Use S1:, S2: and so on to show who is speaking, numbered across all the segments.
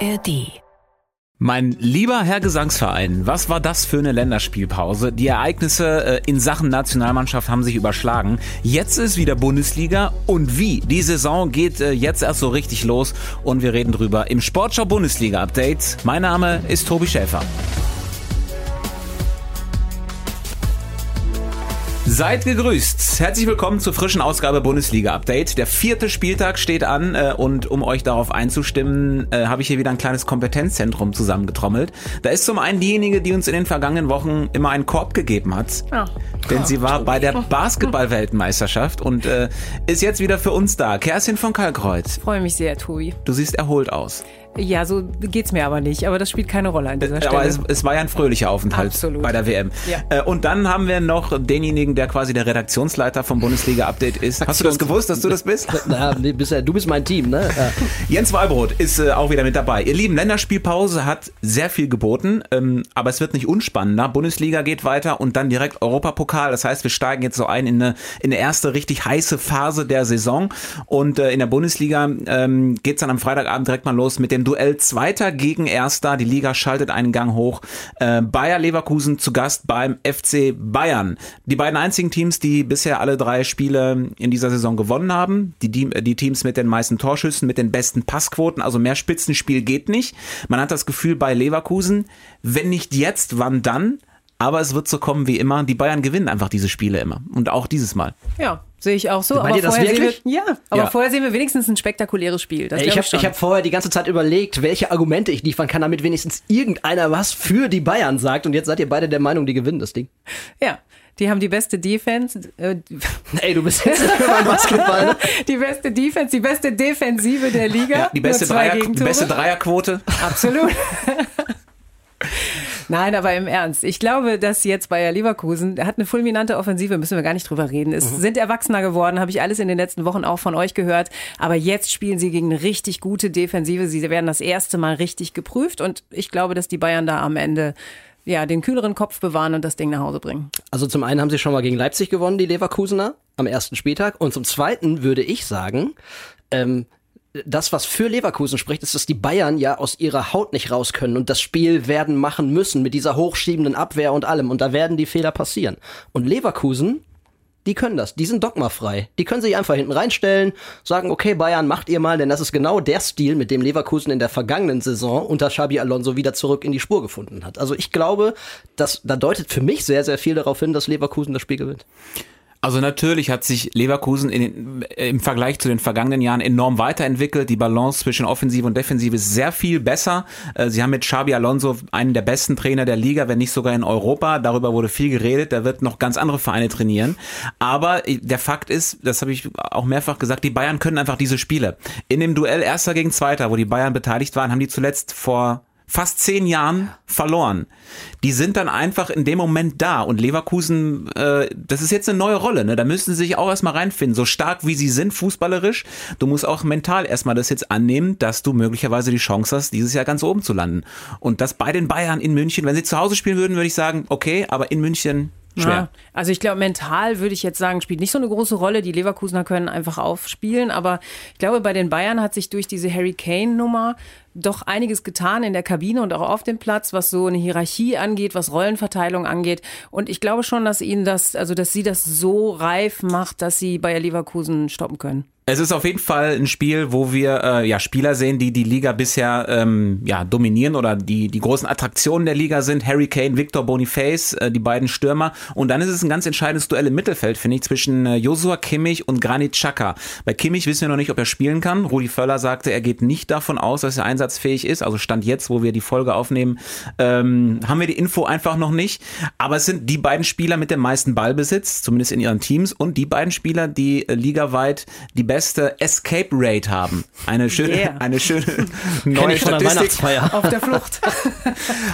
S1: ARD.
S2: Mein lieber Herr Gesangsverein, was war das für eine Länderspielpause? Die Ereignisse äh, in Sachen Nationalmannschaft haben sich überschlagen. Jetzt ist wieder Bundesliga und wie? Die Saison geht äh, jetzt erst so richtig los und wir reden drüber im Sportschau Bundesliga Update. Mein Name ist Tobi Schäfer. Seid gegrüßt. Herzlich willkommen zur frischen Ausgabe Bundesliga Update. Der vierte Spieltag steht an äh, und um euch darauf einzustimmen, äh, habe ich hier wieder ein kleines Kompetenzzentrum zusammengetrommelt. Da ist zum einen diejenige, die uns in den vergangenen Wochen immer einen Korb gegeben hat. Oh. Denn sie war bei der Basketball-Weltmeisterschaft und äh, ist jetzt wieder für uns da. Kerstin von Kalkreuz.
S3: Freue mich sehr, Tobi.
S2: Du siehst erholt aus.
S3: Ja, so geht's mir aber nicht. Aber das spielt keine Rolle an dieser Stelle.
S2: Aber es, es war ja ein fröhlicher Aufenthalt
S3: Absolut.
S2: bei der WM.
S3: Ja.
S2: Äh, und dann haben wir noch denjenigen, der quasi der Redaktionsleiter vom Bundesliga-Update ist. Hast du das gewusst, dass du das bist?
S4: Na, nee, bist ja, du bist mein Team, ne? Ja.
S2: Jens Walbrot ist äh, auch wieder mit dabei. Ihr lieben, Länderspielpause hat sehr viel geboten, ähm, aber es wird nicht unspannender. Bundesliga geht weiter und dann direkt Europapokal. Das heißt, wir steigen jetzt so ein in eine, in eine erste richtig heiße Phase der Saison. Und äh, in der Bundesliga ähm, geht's dann am Freitagabend direkt mal los mit dem Duell Zweiter gegen Erster. Die Liga schaltet einen Gang hoch. Äh, Bayer Leverkusen zu Gast beim FC Bayern. Die beiden einzigen Teams, die bisher alle drei Spiele in dieser Saison gewonnen haben. Die, die, die Teams mit den meisten Torschüssen, mit den besten Passquoten. Also mehr Spitzenspiel geht nicht. Man hat das Gefühl bei Leverkusen, wenn nicht jetzt, wann dann? Aber es wird so kommen wie immer. Die Bayern gewinnen einfach diese Spiele immer. Und auch dieses Mal.
S3: Ja, sehe ich auch so.
S4: Meint
S3: aber
S4: ihr das
S3: vorher
S4: wirklich?
S3: Sehen wir, ja, aber
S2: Ja.
S3: vorher sehen wir wenigstens ein spektakuläres Spiel. Das
S4: Ich habe hab vorher die ganze Zeit überlegt, welche Argumente ich liefern kann, damit wenigstens irgendeiner was für die Bayern sagt. Und jetzt seid ihr beide der Meinung, die gewinnen das Ding.
S3: ja, die haben die beste Defense, äh,
S4: Ey, du bist jetzt für mein Basketball. ne?
S3: die beste Defense, die beste Defensive der Liga.
S2: Ja, die beste, Dreier,
S3: Gegentore.
S2: beste Dreierquote.
S3: Absolut. Nein, aber im Ernst. Ich glaube, dass jetzt Bayer Leverkusen der hat eine fulminante Offensive, müssen wir gar nicht drüber reden. Es sind Erwachsener geworden, habe ich alles in den letzten Wochen auch von euch gehört. Aber jetzt spielen sie gegen eine richtig gute Defensive. Sie werden das erste Mal richtig geprüft und ich glaube, dass die Bayern da am Ende ja, den kühleren Kopf bewahren und das Ding nach Hause bringen.
S4: Also zum einen haben sie schon mal gegen Leipzig gewonnen, die Leverkusener, am ersten Spieltag. Und zum zweiten würde ich sagen, ähm, das, was für Leverkusen spricht, ist, dass die Bayern ja aus ihrer Haut nicht raus können und das Spiel werden machen müssen mit dieser hochschiebenden Abwehr und allem. Und da werden die Fehler passieren. Und Leverkusen, die können das. Die sind dogmafrei. Die können sich einfach hinten reinstellen, sagen, okay, Bayern, macht ihr mal, denn das ist genau der Stil, mit dem Leverkusen in der vergangenen Saison unter Xabi Alonso wieder zurück in die Spur gefunden hat. Also ich glaube, dass, da deutet für mich sehr, sehr viel darauf hin, dass Leverkusen das Spiel gewinnt.
S2: Also natürlich hat sich Leverkusen in im Vergleich zu den vergangenen Jahren enorm weiterentwickelt. Die Balance zwischen Offensive und Defensive ist sehr viel besser. Äh, Sie haben mit Xabi Alonso einen der besten Trainer der Liga, wenn nicht sogar in Europa. Darüber wurde viel geredet. Der wird noch ganz andere Vereine trainieren. Aber der Fakt ist, das habe ich auch mehrfach gesagt, die Bayern können einfach diese Spiele. In dem Duell Erster gegen Zweiter, wo die Bayern beteiligt waren, haben die zuletzt vor fast zehn Jahren verloren. Die sind dann einfach in dem Moment da und Leverkusen, äh, das ist jetzt eine neue Rolle, ne? Da müssen sie sich auch erstmal reinfinden. So stark wie sie sind, fußballerisch, du musst auch mental erstmal das jetzt annehmen, dass du möglicherweise die Chance hast, dieses Jahr ganz oben zu landen. Und das bei den Bayern in München, wenn sie zu Hause spielen würden, würde ich sagen, okay, aber in München schwer.
S3: Ja, also ich glaube, mental würde ich jetzt sagen, spielt nicht so eine große Rolle. Die Leverkusener können einfach aufspielen, aber ich glaube, bei den Bayern hat sich durch diese Harry Kane-Nummer doch einiges getan in der Kabine und auch auf dem Platz, was so eine Hierarchie angeht, was Rollenverteilung angeht. Und ich glaube schon, dass ihnen das, also dass sie das so reif macht, dass sie Bayer Leverkusen stoppen können.
S2: Es ist auf jeden Fall ein Spiel, wo wir äh, ja Spieler sehen, die die Liga bisher ähm, ja dominieren oder die die großen Attraktionen der Liga sind. Harry Kane, Victor Boniface, äh, die beiden Stürmer. Und dann ist es ein ganz entscheidendes Duell im Mittelfeld, finde ich, zwischen äh, Joshua Kimmich und Granit Xhaka. Bei Kimmich wissen wir noch nicht, ob er spielen kann. Rudi Völler sagte, er geht nicht davon aus, dass er einsatzfähig ist. Also stand jetzt, wo wir die Folge aufnehmen, ähm, haben wir die Info einfach noch nicht. Aber es sind die beiden Spieler mit dem meisten Ballbesitz, zumindest in ihren Teams, und die beiden Spieler, die äh, ligaweit die beste Escape Rate haben. Eine schöne,
S3: Yeah.
S2: eine schöne
S4: Kenn
S2: neue
S4: ich von der
S2: Statistik.
S4: Weihnachtsfeier.
S3: Auf der Flucht.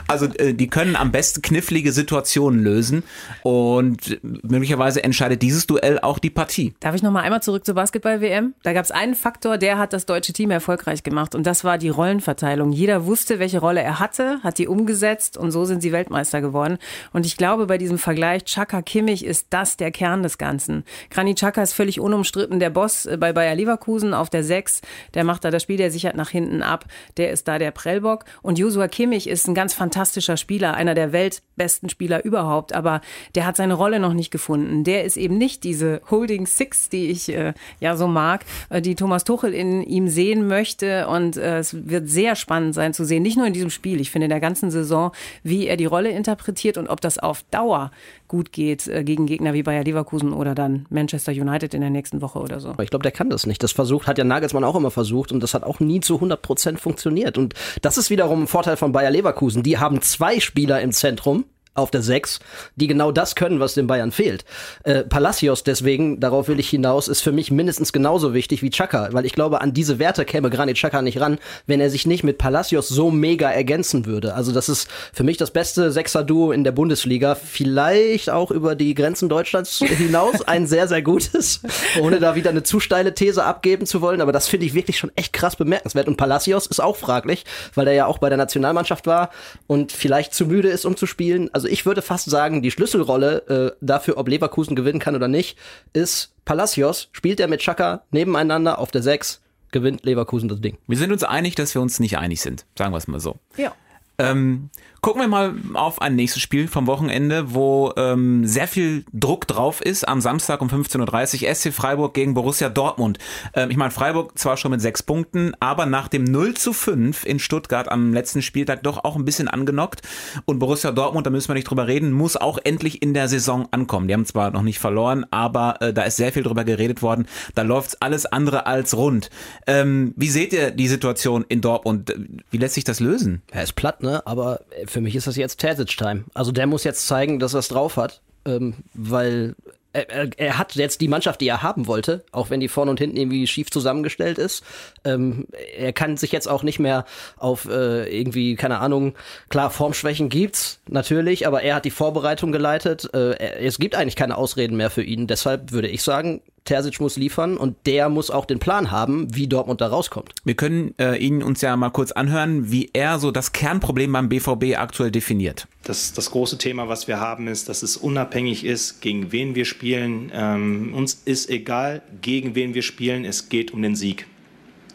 S2: Also äh, die können am besten knifflige Situationen lösen und möglicherweise entscheidet dieses Duell auch die Partie.
S3: Darf ich noch mal einmal zurück zur Basketball-WM? Da gab es einen Faktor, der hat das deutsche Team erfolgreich gemacht und das war die Rollenverteilung. Jeder wusste, welche Rolle er hatte, hat die umgesetzt und so sind sie Weltmeister geworden. Und ich glaube, bei diesem Vergleich Chaka Kimmich ist das der Kern des Ganzen. Granit Chaka ist völlig unumstritten der Boss äh, bei Bayer Leverkusen auf der 6. Der macht da das Spiel der sichert nach hinten ab. Der ist da der Prellbock. Und Josua Kimmich ist ein ganz fantastischer Spieler, einer der weltbesten Spieler überhaupt. Aber der hat seine Rolle noch nicht gefunden. Der ist eben nicht diese Holding Six, die ich äh, ja so mag, äh, die Thomas Tuchel in ihm sehen möchte. Und äh, es wird sehr spannend sein zu sehen, nicht nur in diesem Spiel, ich finde in der ganzen Saison, wie er die Rolle interpretiert und ob das auf Dauer gut geht äh, gegen Gegner wie Bayer Leverkusen oder dann Manchester United in der nächsten Woche oder so.
S4: Aber ich glaube, der kann das nicht. Das versucht, hat ja Nagelsmann auch immer versucht und das hat auch nie zu 100 Prozent funktioniert. Und das ist wiederum ein Vorteil von Bayer Leverkusen. Die haben zwei Spieler im Zentrum, auf der 6, die genau das können, was den Bayern fehlt. Äh, Palacios deswegen, darauf will ich hinaus, ist für mich mindestens genauso wichtig wie Chaka, weil ich glaube, an diese Werte käme Granit Chaka nicht ran, wenn er sich nicht mit Palacios so mega ergänzen würde. Also das ist für mich das beste Sechser-Duo in der Bundesliga, vielleicht auch über die Grenzen Deutschlands hinaus ein sehr, sehr gutes, ohne da wieder eine zu steile These abgeben zu wollen, aber das finde ich wirklich schon echt krass bemerkenswert. Und Palacios ist auch fraglich, weil er ja auch bei der Nationalmannschaft war und vielleicht zu müde ist, um zu spielen. Also also ich würde fast sagen, die Schlüsselrolle äh, dafür, ob Leverkusen gewinnen kann oder nicht, ist Palacios. Spielt er mit Chaka nebeneinander auf der 6, gewinnt Leverkusen das Ding.
S2: Wir sind uns einig, dass wir uns nicht einig sind. Sagen wir es mal so.
S3: Ja.
S2: Ähm, Gucken wir mal auf ein nächstes Spiel vom Wochenende, wo ähm, sehr viel Druck drauf ist. Am Samstag um 15.30 Uhr SC Freiburg gegen Borussia Dortmund. Ähm, ich meine, Freiburg zwar schon mit sechs Punkten, aber nach dem 0 zu 5 in Stuttgart am letzten Spieltag doch auch ein bisschen angenockt. Und Borussia Dortmund, da müssen wir nicht drüber reden, muss auch endlich in der Saison ankommen. Die haben zwar noch nicht verloren, aber äh, da ist sehr viel drüber geredet worden. Da läuft's alles andere als rund. Ähm, wie seht ihr die Situation in Dortmund? Wie lässt sich das lösen?
S4: Er ist platt, ne? Aber für mich ist das jetzt Terzic-Time. Also der muss jetzt zeigen, dass er es drauf hat, ähm, weil er, er, hat jetzt die Mannschaft, die er haben wollte, auch wenn die vorne und hinten irgendwie schief zusammengestellt ist. Ähm, er kann sich jetzt auch nicht mehr auf äh, irgendwie, keine Ahnung, klar, Formschwächen gibt's natürlich, aber er hat die Vorbereitung geleitet. Äh, es gibt eigentlich keine Ausreden mehr für ihn. Deshalb würde ich sagen, Terzic muss liefern und der muss auch den Plan haben, wie Dortmund da rauskommt.
S2: Wir können äh, ihn uns ja mal kurz anhören, wie er so das Kernproblem beim BVB aktuell definiert.
S1: Das, das große Thema, was wir haben, ist, dass es unabhängig ist, gegen wen wir spielen. Ähm, uns ist egal, gegen wen wir spielen, es geht um den Sieg.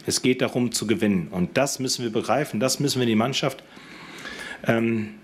S1: Es geht darum zu gewinnen. Und das müssen wir begreifen, das müssen wir die Mannschaft ähm,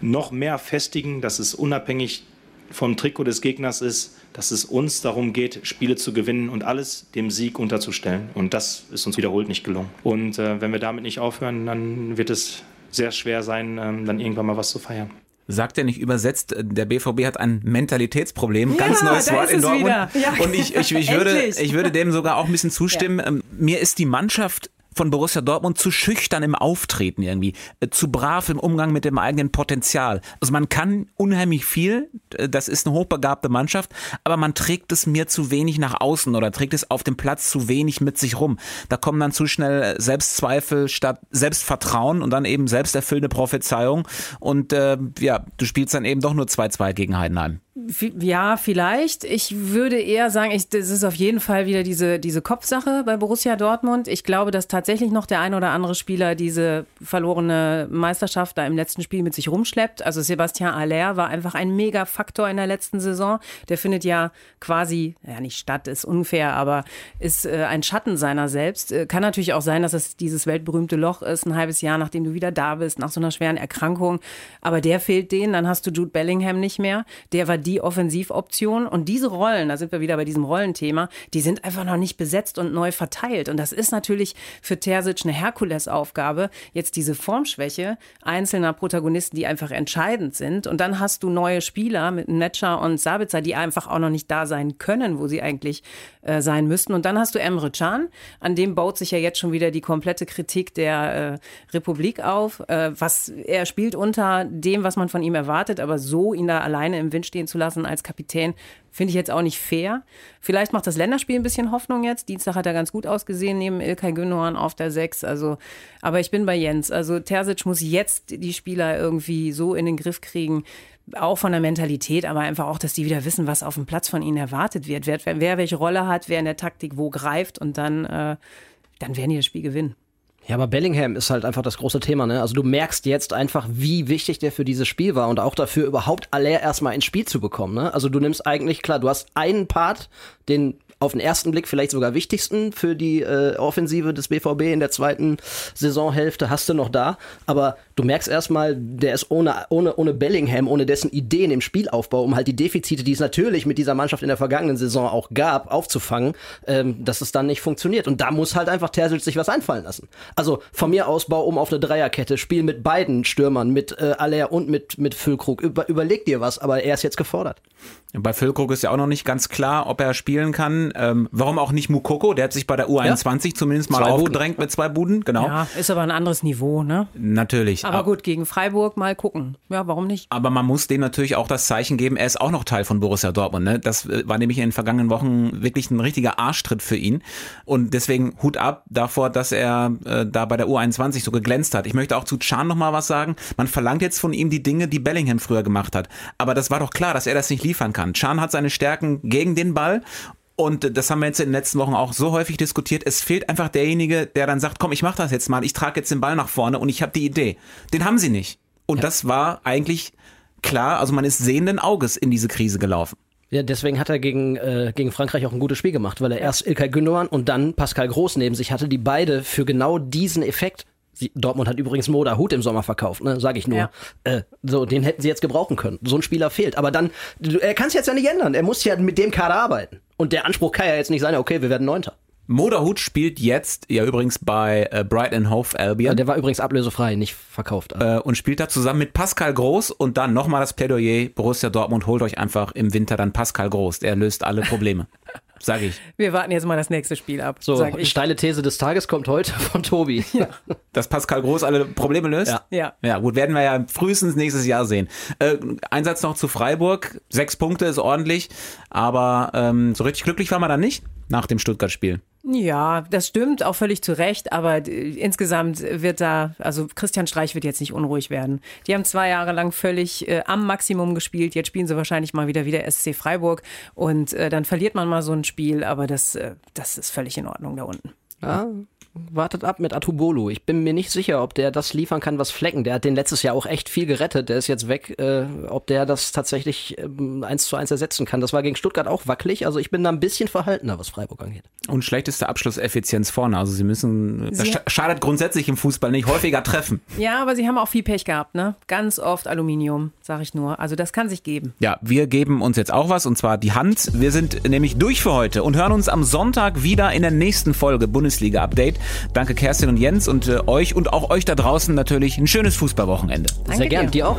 S1: noch mehr festigen, dass es unabhängig vom Trikot des Gegners ist, dass es uns darum geht, Spiele zu gewinnen und alles dem Sieg unterzustellen. Und das ist uns wiederholt nicht gelungen. Und äh, wenn wir damit nicht aufhören, dann wird es sehr schwer sein, ähm, dann irgendwann mal was zu feiern.
S2: Sagt er nicht übersetzt, der BVB hat ein Mentalitätsproblem. Ja, Ganz neues Wort in Dortmund. Ja. Und ich, ich, ich, würde, ich würde dem sogar auch ein bisschen zustimmen. Ja. Ähm, mir ist die Mannschaft von Borussia Dortmund zu schüchtern im Auftreten irgendwie, äh, zu brav im Umgang mit dem eigenen Potenzial. Also man kann unheimlich viel, äh, das ist eine hochbegabte Mannschaft, aber man trägt es mir zu wenig nach außen oder trägt es auf dem Platz zu wenig mit sich rum. Da kommen dann zu schnell Selbstzweifel statt Selbstvertrauen und dann eben selbsterfüllende Prophezeiung und äh, ja, du spielst dann eben doch nur 2-2 gegen Heidenheim.
S3: Ja, vielleicht. Ich würde eher sagen, ich, das ist auf jeden Fall wieder diese, diese Kopfsache bei Borussia Dortmund. Ich glaube, dass tatsächlich noch der ein oder andere Spieler diese verlorene Meisterschaft da im letzten Spiel mit sich rumschleppt. Also Sebastian Aller war einfach ein Mega-Faktor in der letzten Saison. Der findet ja quasi, ja nicht statt, ist unfair, aber ist äh, ein Schatten seiner selbst. Äh, kann natürlich auch sein, dass es dieses weltberühmte Loch ist, ein halbes Jahr, nachdem du wieder da bist, nach so einer schweren Erkrankung. Aber der fehlt denen. Dann hast du Jude Bellingham nicht mehr. Der war die Offensivoption. Und diese Rollen, da sind wir wieder bei diesem Rollenthema, die sind einfach noch nicht besetzt und neu verteilt. Und das ist natürlich für Terzic eine Herkulesaufgabe, jetzt diese Formschwäche einzelner Protagonisten, die einfach entscheidend sind. Und dann hast du neue Spieler mit Netscher und Sabitzer, die einfach auch noch nicht da sein können, wo sie eigentlich äh, sein müssten. Und dann hast du Emre Can, an dem baut sich ja jetzt schon wieder die komplette Kritik der äh, Republik auf. Äh, was er spielt unter dem, was man von ihm erwartet, aber so ihn da alleine im Wind stehen zu lassen als Kapitän, finde ich jetzt auch nicht fair. Vielleicht macht das Länderspiel ein bisschen Hoffnung jetzt. Dienstag hat er ganz gut ausgesehen neben Ilkay Gündogan auf der 6. Also, aber ich bin bei Jens. Also Terzic muss jetzt die Spieler irgendwie so in den Griff kriegen, auch von der Mentalität, aber einfach auch, dass die wieder wissen, was auf dem Platz von ihnen erwartet wird, wer, wer welche Rolle hat, wer in der Taktik wo greift und dann, äh, dann werden die das Spiel gewinnen.
S4: Ja, aber Bellingham ist halt einfach das große Thema, ne? Also du merkst jetzt einfach, wie wichtig der für dieses Spiel war und auch dafür überhaupt Aller erstmal ins Spiel zu bekommen, ne? Also du nimmst eigentlich, klar, du hast einen Part, den auf den ersten Blick vielleicht sogar wichtigsten für die äh, Offensive des BVB in der zweiten Saisonhälfte hast du noch da. Aber du merkst erstmal, der ist ohne, ohne, ohne Bellingham, ohne dessen Ideen im Spielaufbau, um halt die Defizite, die es natürlich mit dieser Mannschaft in der vergangenen Saison auch gab, aufzufangen, ähm, dass es dann nicht funktioniert. Und da muss halt einfach Terzic sich was einfallen lassen. Also von mir aus bau um auf eine Dreierkette, spiel mit beiden Stürmern, mit äh, Aller und mit, mit Füllkrug. Über, überleg dir was, aber er ist jetzt gefordert.
S2: Bei Füllkrug ist ja auch noch nicht ganz klar, ob er spielen kann. Ähm, warum auch nicht Mukoko? Der hat sich bei der U21 ja. zumindest mal aufgedrängt mit zwei Buden. Genau.
S3: Ja, ist aber ein anderes Niveau, ne?
S2: Natürlich.
S3: Aber gut, gegen Freiburg mal gucken. Ja, warum nicht?
S2: Aber man muss dem natürlich auch das Zeichen geben, er ist auch noch Teil von Borussia Dortmund. Ne? Das äh, war nämlich in den vergangenen Wochen wirklich ein richtiger Arschtritt für ihn. Und deswegen Hut ab davor, dass er äh, da bei der U21 so geglänzt hat. Ich möchte auch zu Chan noch mal was sagen. Man verlangt jetzt von ihm die Dinge, die Bellingham früher gemacht hat. Aber das war doch klar, dass er das nicht liefern kann. Chan hat seine Stärken gegen den Ball und das haben wir jetzt in den letzten Wochen auch so häufig diskutiert. Es fehlt einfach derjenige, der dann sagt, komm, ich mach das jetzt mal, ich trage jetzt den Ball nach vorne und ich habe die Idee. Den haben sie nicht. Und ja. das war eigentlich klar, also man ist sehenden Auges in diese Krise gelaufen.
S4: Ja, deswegen hat er gegen, äh, gegen Frankreich auch ein gutes Spiel gemacht, weil er erst Ilkay Gündogan und dann Pascal Groß neben sich hatte, die beide für genau diesen Effekt Sie, Dortmund hat übrigens Moda Hut im Sommer verkauft, ne? Sag ich nur. Ja. Äh, so, den hätten sie jetzt gebrauchen können. So ein Spieler fehlt. Aber dann, er kann es jetzt ja nicht ändern. Er muss ja mit dem Kader arbeiten. Und der Anspruch kann ja jetzt nicht sein, okay, wir werden Neunter.
S2: Moderhut spielt jetzt ja übrigens bei äh, Brighton Hove Albion. Ja,
S4: der war übrigens ablösefrei, nicht verkauft.
S2: Äh, und spielt da zusammen mit Pascal Groß und dann nochmal das Plädoyer, Borussia Dortmund holt euch einfach im Winter dann Pascal Groß, der löst alle Probleme. Sag ich.
S3: Wir warten jetzt mal das nächste Spiel ab.
S4: So, die steile These des Tages kommt heute von Tobi. Ja.
S2: Dass Pascal Groß alle Probleme löst?
S3: Ja. Ja,
S2: ja gut, werden wir ja frühestens nächstes Jahr sehen. Äh, Einsatz noch zu Freiburg. Sechs Punkte ist ordentlich, aber ähm, so richtig glücklich war man dann nicht nach dem Stuttgart-Spiel.
S3: Ja, das stimmt, auch völlig zu Recht, aber insgesamt wird da, also Christian Streich wird jetzt nicht unruhig werden. Die haben zwei Jahre lang völlig äh, am Maximum gespielt, jetzt spielen sie wahrscheinlich mal wieder wieder SC Freiburg und äh, dann verliert man mal so ein Spiel, aber das, äh, das ist völlig in Ordnung da unten.
S4: Ja, wartet ab mit Atubolo. Ich bin mir nicht sicher, ob der das liefern kann, was Flecken. Der hat den letztes Jahr auch echt viel gerettet. Der ist jetzt weg. Äh, ob der das tatsächlich ähm, eins zu eins ersetzen kann. Das war gegen Stuttgart auch wackelig. Also ich bin da ein bisschen verhaltener, was Freiburg angeht.
S2: Und schlechteste Abschlusseffizienz vorne. Also sie müssen, sie das schadet grundsätzlich im Fußball nicht, häufiger treffen.
S3: Ja, aber sie haben auch viel Pech gehabt, ne? Ganz oft Aluminium, sag ich nur. Also das kann sich geben.
S2: Ja, wir geben uns jetzt auch was und zwar die Hand. Wir sind nämlich durch für heute und hören uns am Sonntag wieder in der nächsten Folge Bundesliga Update. Danke Kerstin und Jens und äh, euch und auch euch da draußen natürlich ein schönes Fußballwochenende.
S4: Danke Sehr gern, dir, dir auch.